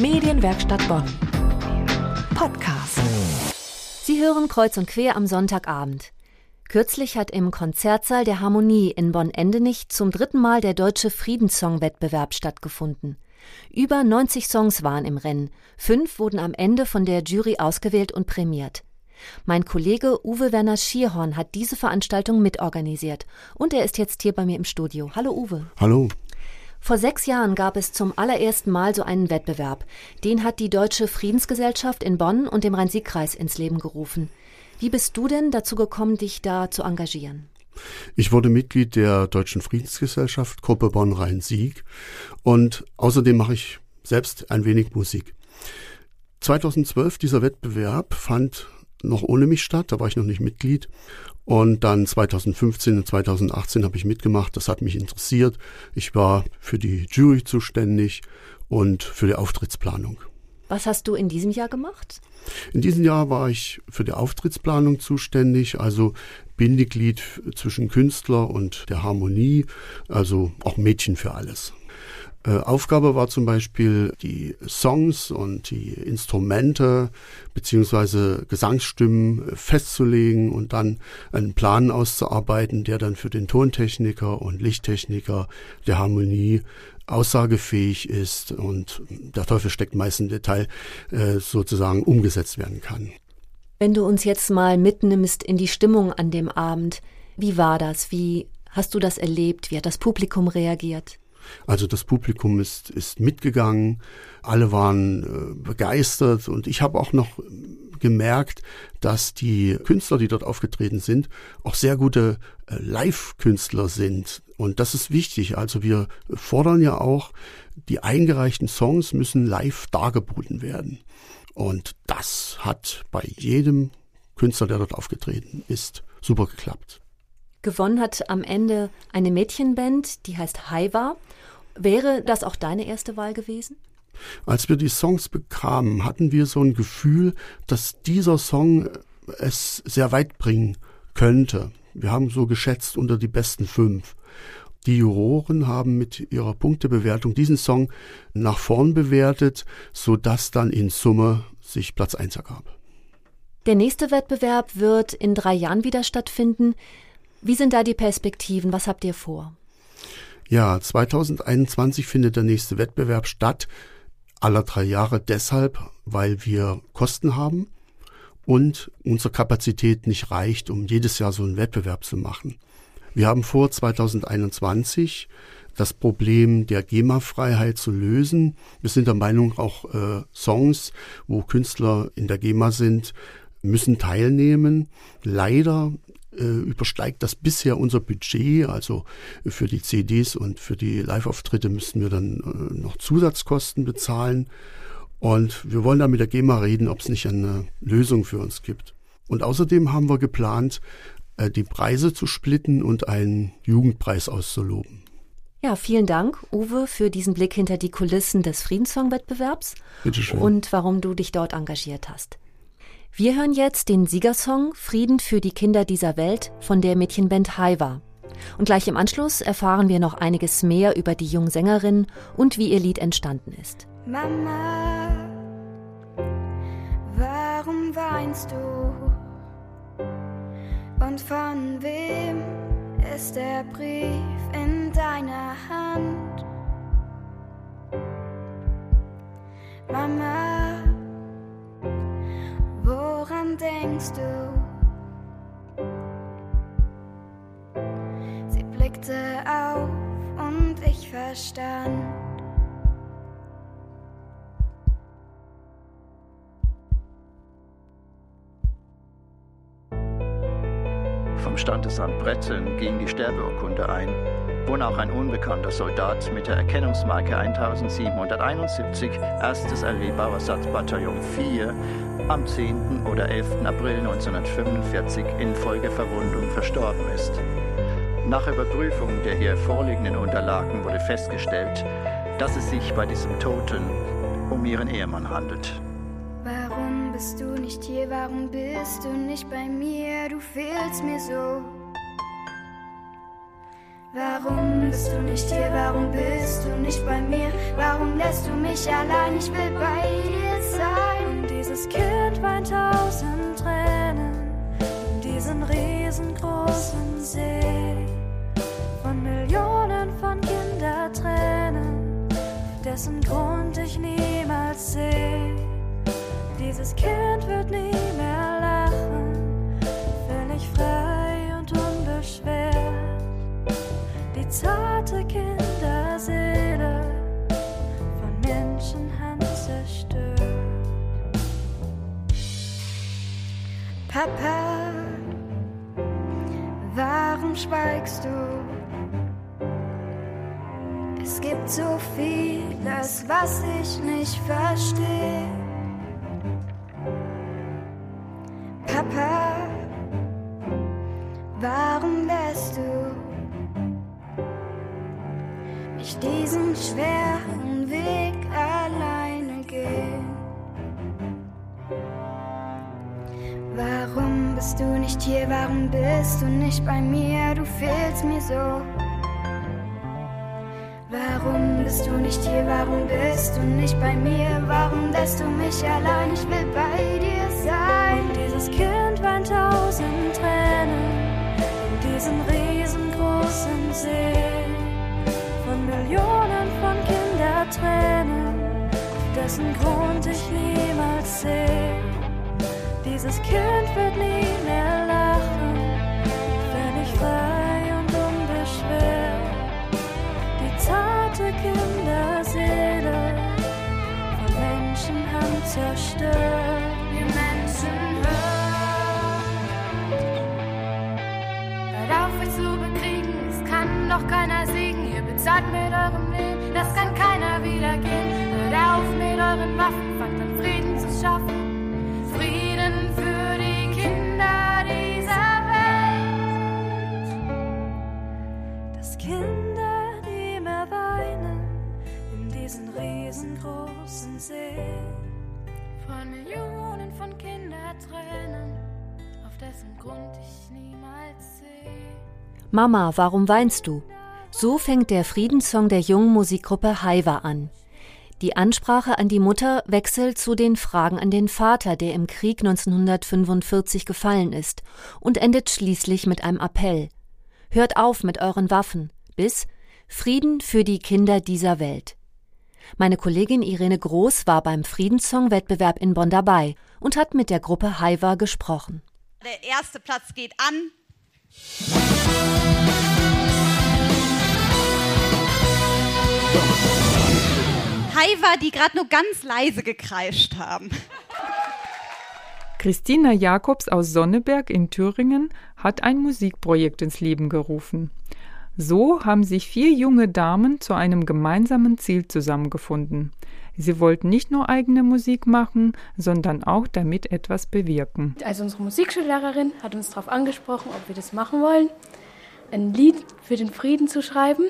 Medienwerkstatt Bonn. Podcast. Sie hören Kreuz und Quer am Sonntagabend. Kürzlich hat im Konzertsaal der Harmonie in Bonn-Endenich zum dritten Mal der Deutsche Friedenssong-Wettbewerb stattgefunden. Über 90 Songs waren im Rennen. Fünf wurden am Ende von der Jury ausgewählt und prämiert. Mein Kollege Uwe Werner Schierhorn hat diese Veranstaltung mitorganisiert und er ist jetzt hier bei mir im Studio. Hallo Uwe. Hallo. Vor sechs Jahren gab es zum allerersten Mal so einen Wettbewerb. Den hat die Deutsche Friedensgesellschaft in Bonn und dem Rhein-Sieg-Kreis ins Leben gerufen. Wie bist du denn dazu gekommen, dich da zu engagieren? Ich wurde Mitglied der Deutschen Friedensgesellschaft Gruppe Bonn-Rhein-Sieg und außerdem mache ich selbst ein wenig Musik. 2012 dieser Wettbewerb fand noch ohne mich statt, da war ich noch nicht Mitglied. Und dann 2015 und 2018 habe ich mitgemacht, das hat mich interessiert. Ich war für die Jury zuständig und für die Auftrittsplanung. Was hast du in diesem Jahr gemacht? In diesem Jahr war ich für die Auftrittsplanung zuständig, also Bindeglied zwischen Künstler und der Harmonie, also auch Mädchen für alles. Äh, Aufgabe war zum Beispiel, die Songs und die Instrumente beziehungsweise Gesangsstimmen festzulegen und dann einen Plan auszuarbeiten, der dann für den Tontechniker und Lichttechniker der Harmonie aussagefähig ist und der Teufel steckt meist im Detail äh, sozusagen umgesetzt werden kann. Wenn du uns jetzt mal mitnimmst in die Stimmung an dem Abend, wie war das? Wie hast du das erlebt? Wie hat das Publikum reagiert? Also das Publikum ist, ist mitgegangen, alle waren äh, begeistert und ich habe auch noch gemerkt, dass die Künstler, die dort aufgetreten sind, auch sehr gute äh, Live-Künstler sind. Und das ist wichtig. Also wir fordern ja auch, die eingereichten Songs müssen live dargeboten werden. Und das hat bei jedem Künstler, der dort aufgetreten ist, super geklappt. Gewonnen hat am Ende eine Mädchenband, die heißt Haiwa. Wäre das auch deine erste Wahl gewesen? Als wir die Songs bekamen, hatten wir so ein Gefühl, dass dieser Song es sehr weit bringen könnte. Wir haben so geschätzt unter die besten fünf. Die Juroren haben mit ihrer Punktebewertung diesen Song nach vorn bewertet, so dass dann in Summe sich Platz eins ergab. Der nächste Wettbewerb wird in drei Jahren wieder stattfinden. Wie sind da die Perspektiven? Was habt ihr vor? Ja, 2021 findet der nächste Wettbewerb statt. Aller drei Jahre deshalb, weil wir Kosten haben und unsere Kapazität nicht reicht, um jedes Jahr so einen Wettbewerb zu machen. Wir haben vor, 2021 das Problem der GEMA-Freiheit zu lösen. Wir sind der Meinung, auch äh, Songs, wo Künstler in der GEMA sind, müssen teilnehmen. Leider übersteigt das bisher unser Budget. Also für die CDs und für die Live-Auftritte müssen wir dann äh, noch Zusatzkosten bezahlen. Und wir wollen da mit der GEMA reden, ob es nicht eine Lösung für uns gibt. Und außerdem haben wir geplant, äh, die Preise zu splitten und einen Jugendpreis auszuloben. Ja, vielen Dank, Uwe, für diesen Blick hinter die Kulissen des Friedenssong-Wettbewerbs und warum du dich dort engagiert hast. Wir hören jetzt den Siegersong Frieden für die Kinder dieser Welt von der Mädchenband Haiwa. Und gleich im Anschluss erfahren wir noch einiges mehr über die junge Sängerin und wie ihr Lied entstanden ist. Mama, warum weinst du? Und von wem ist der Brief in deiner Hand? Mama, woran denkst du? Sie blickte auf und ich verstand. Vom Standesamt Bretten ging die Sterbeurkunde ein, wonach ein unbekannter Soldat mit der Erkennungsmarke 1771 1. LW Bauersatzbataillon 4 am 10. oder 11. April 1945 infolge Verwundung verstorben ist. Nach Überprüfung der hier vorliegenden Unterlagen wurde festgestellt, dass es sich bei diesem Toten um ihren Ehemann handelt. Warum bist du nicht hier? Warum bist du nicht bei mir? Du fehlst mir so. Warum bist du nicht hier? Warum bist du nicht bei mir? Warum lässt du mich allein, ich will bei dir weint tausend Tränen in diesen riesengroßen See von Millionen von Kindertränen, dessen Grund ich niemals sehe. Dieses Kind wird nie mehr lachen, völlig frei und unbeschwert. Die zarte Kinderseele Papa, warum schweigst du? Es gibt so vieles, was ich nicht verstehe. Papa, warum lässt du mich diesen schweren bist du nicht hier? Warum bist du nicht bei mir? Du fehlst mir so. Warum bist du nicht hier? Warum bist du nicht bei mir? Warum lässt du mich allein? Ich will bei dir sein. Und dieses Kind weint tausend Tränen in diesem riesengroßen See von Millionen von Kindertränen, dessen Grund ich sehe. Dieses Kind wird nie mehr lachen, völlig frei und unbeschwert. Die zarte Kinderseele von Menschenhand zerstört. Wir Menschen hört. Hört auf, euch zu bekriegen, es kann doch keiner siegen. Ihr bezahlt mit eurem Leben, das kann keiner wieder gehen. Hört auf mit euren Waffen, See. Von Millionen von Kindertränen, auf dessen Grund ich niemals sehe. Mama, warum weinst du? So fängt der Friedenssong der jungen Musikgruppe Haiwa an. Die Ansprache an die Mutter wechselt zu den Fragen an den Vater, der im Krieg 1945 gefallen ist, und endet schließlich mit einem Appell. Hört auf mit euren Waffen, bis Frieden für die Kinder dieser Welt. Meine Kollegin Irene Groß war beim Friedenssong-Wettbewerb in Bonn dabei und hat mit der Gruppe Haiwa gesprochen. Der erste Platz geht an. Haiwa, die gerade nur ganz leise gekreischt haben. Christina Jakobs aus Sonneberg in Thüringen hat ein Musikprojekt ins Leben gerufen. So haben sich vier junge Damen zu einem gemeinsamen Ziel zusammengefunden. Sie wollten nicht nur eigene Musik machen, sondern auch damit etwas bewirken. Also unsere Musikschullehrerin hat uns darauf angesprochen, ob wir das machen wollen, ein Lied für den Frieden zu schreiben.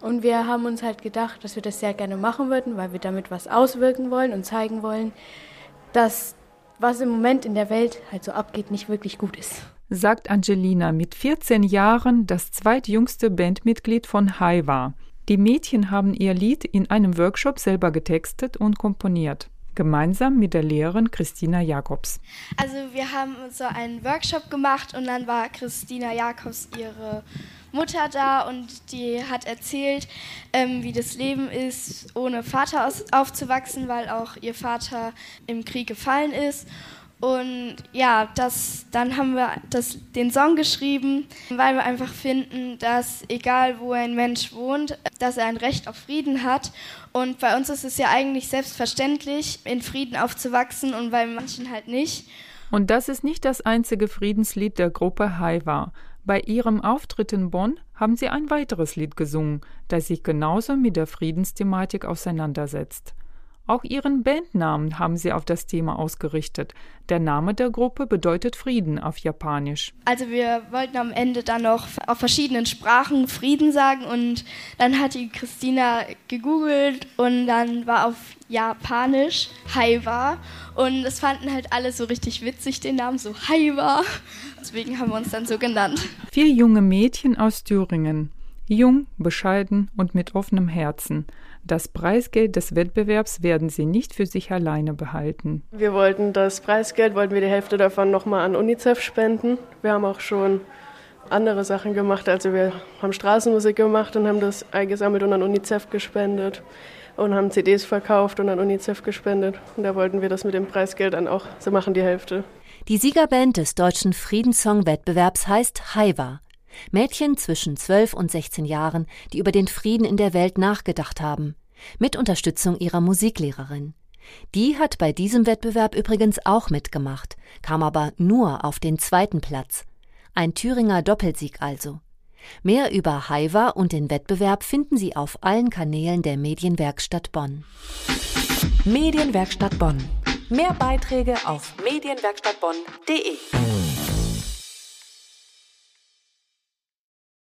Und wir haben uns halt gedacht, dass wir das sehr gerne machen würden, weil wir damit was auswirken wollen und zeigen wollen, dass was im Moment in der Welt halt so abgeht, nicht wirklich gut ist. Sagt Angelina mit 14 Jahren das zweitjüngste Bandmitglied von Haiwa. Die Mädchen haben ihr Lied in einem Workshop selber getextet und komponiert. Gemeinsam mit der Lehrerin Christina Jakobs. Also wir haben so einen Workshop gemacht und dann war Christina Jakobs ihre Mutter da und die hat erzählt, ähm, wie das Leben ist, ohne Vater aus, aufzuwachsen, weil auch ihr Vater im Krieg gefallen ist. Und ja, das, dann haben wir das, den Song geschrieben, weil wir einfach finden, dass egal wo ein Mensch wohnt, dass er ein Recht auf Frieden hat. Und bei uns ist es ja eigentlich selbstverständlich, in Frieden aufzuwachsen und bei manchen halt nicht. Und das ist nicht das einzige Friedenslied der Gruppe Haiwa. Bei ihrem Auftritt in Bonn haben sie ein weiteres Lied gesungen, das sich genauso mit der Friedensthematik auseinandersetzt. Auch ihren Bandnamen haben sie auf das Thema ausgerichtet. Der Name der Gruppe bedeutet Frieden auf Japanisch. Also wir wollten am Ende dann noch auf verschiedenen Sprachen Frieden sagen und dann hat die Christina gegoogelt und dann war auf Japanisch Haiwa und das fanden halt alle so richtig witzig, den Namen so Haiwa. Deswegen haben wir uns dann so genannt. Vier junge Mädchen aus Thüringen. Jung, bescheiden und mit offenem Herzen. Das Preisgeld des Wettbewerbs werden sie nicht für sich alleine behalten. Wir wollten das Preisgeld, wollten wir die Hälfte davon nochmal an UNICEF spenden. Wir haben auch schon andere Sachen gemacht. Also wir haben Straßenmusik gemacht und haben das eingesammelt und an UNICEF gespendet und haben CDs verkauft und an UNICEF gespendet. Und da wollten wir das mit dem Preisgeld dann auch so machen, die Hälfte. Die Siegerband des deutschen Friedenssong-Wettbewerbs heißt Haiwa. Mädchen zwischen 12 und 16 Jahren, die über den Frieden in der Welt nachgedacht haben, mit Unterstützung ihrer Musiklehrerin. Die hat bei diesem Wettbewerb übrigens auch mitgemacht, kam aber nur auf den zweiten Platz. Ein Thüringer Doppelsieg also. Mehr über Haiwa und den Wettbewerb finden Sie auf allen Kanälen der Medienwerkstatt Bonn. Medienwerkstatt Bonn. Mehr Beiträge auf medienwerkstattbonn.de.